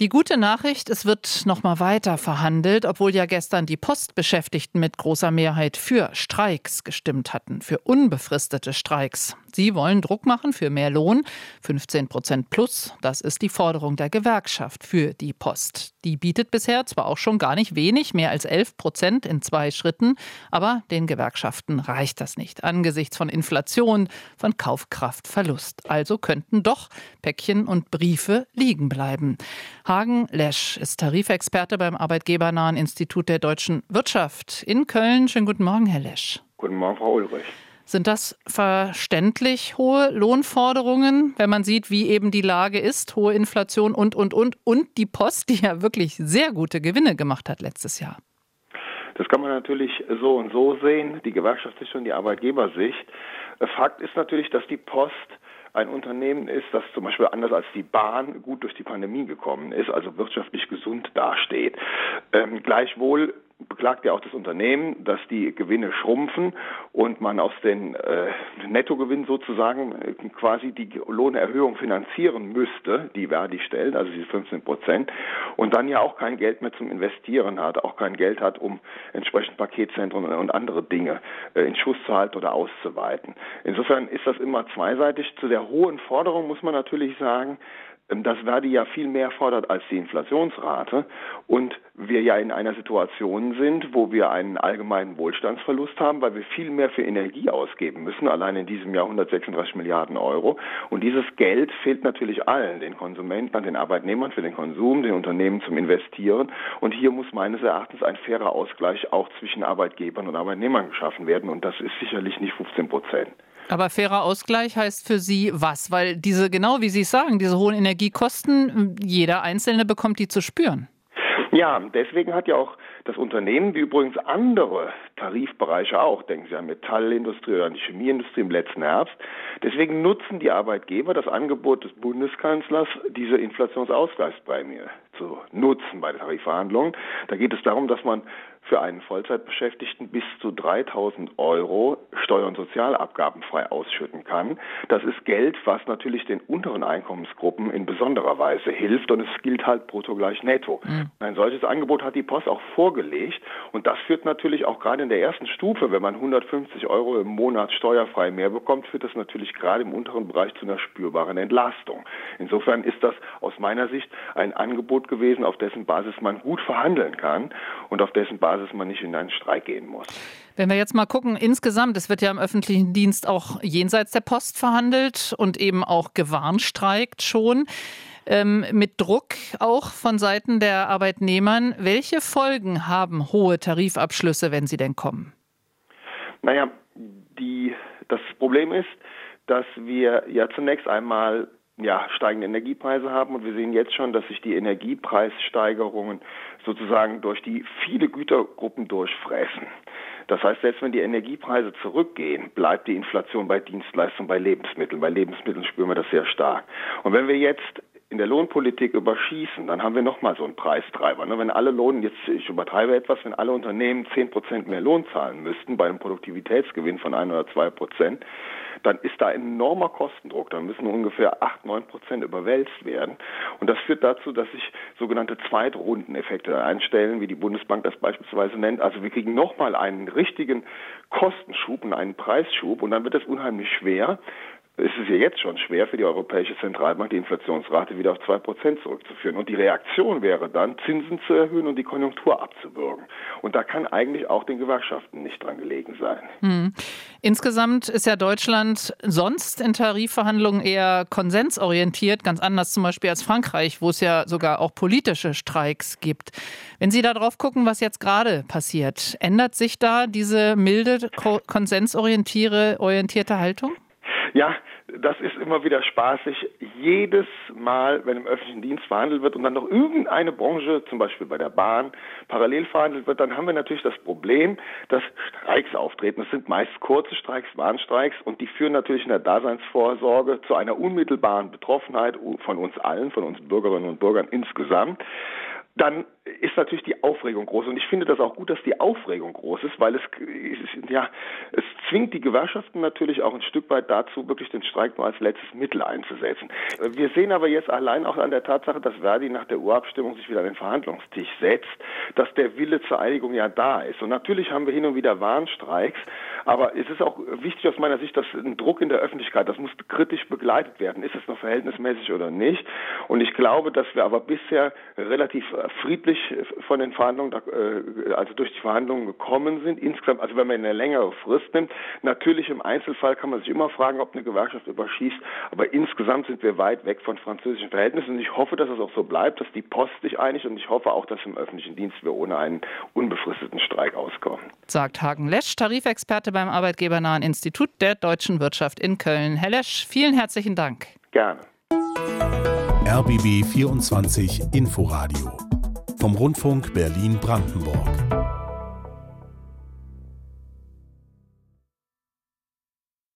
Die gute Nachricht, es wird noch mal weiter verhandelt, obwohl ja gestern die Postbeschäftigten mit großer Mehrheit für Streiks gestimmt hatten, für unbefristete Streiks. Sie wollen Druck machen für mehr Lohn, 15 Prozent plus. Das ist die Forderung der Gewerkschaft für die Post. Die bietet bisher zwar auch schon gar nicht wenig, mehr als 11 Prozent in zwei Schritten, aber den Gewerkschaften reicht das nicht angesichts von Inflation, von Kaufkraftverlust. Also könnten doch Päckchen und Briefe liegen bleiben. Hagen Lesch ist Tarifexperte beim Arbeitgebernahen Institut der deutschen Wirtschaft in Köln. Schönen guten Morgen, Herr Lesch. Guten Morgen, Frau Ulrich. Sind das verständlich hohe Lohnforderungen, wenn man sieht, wie eben die Lage ist, hohe Inflation und, und, und, und die Post, die ja wirklich sehr gute Gewinne gemacht hat letztes Jahr? Das kann man natürlich so und so sehen, die Gewerkschaftssicht und die Arbeitgebersicht. Fakt ist natürlich, dass die Post ein Unternehmen ist, das zum Beispiel anders als die Bahn gut durch die Pandemie gekommen ist, also wirtschaftlich gesund dasteht. Ähm, gleichwohl beklagt ja auch das Unternehmen, dass die Gewinne schrumpfen und man aus den äh, Nettogewinn sozusagen äh, quasi die Lohnerhöhung finanzieren müsste, die Verdi stellt, also diese 15 Prozent, und dann ja auch kein Geld mehr zum Investieren hat, auch kein Geld hat, um entsprechend Paketzentren und andere Dinge äh, in Schuss zu halten oder auszuweiten. Insofern ist das immer zweiseitig. Zu der hohen Forderung muss man natürlich sagen, dass Verdi ja viel mehr fordert als die Inflationsrate und wir ja in einer Situation sind, wo wir einen allgemeinen Wohlstandsverlust haben, weil wir viel mehr für Energie ausgeben müssen, allein in diesem Jahr 136 Milliarden Euro. Und dieses Geld fehlt natürlich allen, den Konsumenten, den Arbeitnehmern für den Konsum, den Unternehmen zum Investieren. Und hier muss meines Erachtens ein fairer Ausgleich auch zwischen Arbeitgebern und Arbeitnehmern geschaffen werden. Und das ist sicherlich nicht 15 Prozent. Aber fairer Ausgleich heißt für Sie was? Weil diese, genau wie Sie sagen, diese hohen Energiekosten, jeder Einzelne bekommt die zu spüren. Ja, deswegen hat ja auch das Unternehmen, wie übrigens andere Tarifbereiche auch, denken Sie an Metallindustrie oder an die Chemieindustrie im letzten Herbst, deswegen nutzen die Arbeitgeber das Angebot des Bundeskanzlers, diese Inflationsausgleichsprämie zu nutzen bei den Tarifverhandlungen. Da geht es darum, dass man für einen Vollzeitbeschäftigten bis zu 3000 Euro Steuer- und Sozialabgaben frei ausschütten kann. Das ist Geld, was natürlich den unteren Einkommensgruppen in besonderer Weise hilft und es gilt halt brutto gleich netto. Mhm. Ein solches Angebot hat die Post auch vorgelegt und das führt natürlich auch gerade in der ersten Stufe, wenn man 150 Euro im Monat steuerfrei mehr bekommt, führt das natürlich gerade im unteren Bereich zu einer spürbaren Entlastung. Insofern ist das aus meiner Sicht ein Angebot gewesen, auf dessen Basis man gut verhandeln kann und auf dessen Basis man nicht in einen Streik gehen muss. Wenn wir jetzt mal gucken, insgesamt, es wird ja im öffentlichen Dienst auch jenseits der Post verhandelt und eben auch gewarnstreikt schon. Ähm, mit Druck auch von Seiten der Arbeitnehmern. Welche Folgen haben hohe Tarifabschlüsse, wenn sie denn kommen? Naja, die, das Problem ist, dass wir ja zunächst einmal ja, steigende Energiepreise haben und wir sehen jetzt schon, dass sich die Energiepreissteigerungen sozusagen durch die viele Gütergruppen durchfräsen. Das heißt, selbst wenn die Energiepreise zurückgehen, bleibt die Inflation bei Dienstleistungen, bei Lebensmitteln. Bei Lebensmitteln spüren wir das sehr stark. Und wenn wir jetzt in der Lohnpolitik überschießen, dann haben wir nochmal so einen Preistreiber. Ne? Wenn alle Lohnen, jetzt ich übertreibe etwas, wenn alle Unternehmen 10 Prozent mehr Lohn zahlen müssten bei einem Produktivitätsgewinn von 1 oder 2 Prozent, dann ist da enormer Kostendruck. Dann müssen ungefähr 8, 9 Prozent überwälzt werden. Und das führt dazu, dass sich sogenannte Zweitrundeneffekte einstellen, wie die Bundesbank das beispielsweise nennt. Also wir kriegen nochmal einen richtigen Kostenschub und einen Preisschub und dann wird es unheimlich schwer, es ist ja jetzt schon schwer für die Europäische Zentralbank, die Inflationsrate wieder auf zwei Prozent zurückzuführen. Und die Reaktion wäre dann, Zinsen zu erhöhen und die Konjunktur abzuwürgen. Und da kann eigentlich auch den Gewerkschaften nicht dran gelegen sein. Hm. Insgesamt ist ja Deutschland sonst in Tarifverhandlungen eher konsensorientiert, ganz anders zum Beispiel als Frankreich, wo es ja sogar auch politische Streiks gibt. Wenn Sie da drauf gucken, was jetzt gerade passiert, ändert sich da diese milde, konsensorientierte Haltung? Ja, das ist immer wieder spaßig. Jedes Mal, wenn im öffentlichen Dienst verhandelt wird und dann noch irgendeine Branche, zum Beispiel bei der Bahn, parallel verhandelt wird, dann haben wir natürlich das Problem, dass Streiks auftreten. Das sind meist kurze Streiks, Warnstreiks und die führen natürlich in der Daseinsvorsorge zu einer unmittelbaren Betroffenheit von uns allen, von uns Bürgerinnen und Bürgern insgesamt. Dann ist natürlich die Aufregung groß. Und ich finde das auch gut, dass die Aufregung groß ist, weil es, ja, es zwingt die Gewerkschaften natürlich auch ein Stück weit dazu, wirklich den Streik nur als letztes Mittel einzusetzen. Wir sehen aber jetzt allein auch an der Tatsache, dass Verdi nach der Urabstimmung sich wieder an den Verhandlungstisch setzt, dass der Wille zur Einigung ja da ist. Und natürlich haben wir hin und wieder Warnstreiks, aber es ist auch wichtig aus meiner Sicht, dass ein Druck in der Öffentlichkeit, das muss kritisch begleitet werden. Ist es noch verhältnismäßig oder nicht? Und ich glaube, dass wir aber bisher relativ friedlich von den Verhandlungen, äh, also durch die Verhandlungen gekommen sind. Insgesamt, also wenn man eine längere Frist nimmt, natürlich im Einzelfall kann man sich immer fragen, ob eine Gewerkschaft überschießt, aber insgesamt sind wir weit weg von französischen Verhältnissen und ich hoffe, dass es auch so bleibt, dass die Post sich einigt und ich hoffe auch, dass im öffentlichen Dienst wir ohne einen unbefristeten Streik auskommen. Sagt Hagen Lesch, Tarifexperte beim Arbeitgebernahen Institut der deutschen Wirtschaft in Köln. Herr Lesch, vielen herzlichen Dank. Gerne. RBB 24 Inforadio vom Rundfunk Berlin-Brandenburg.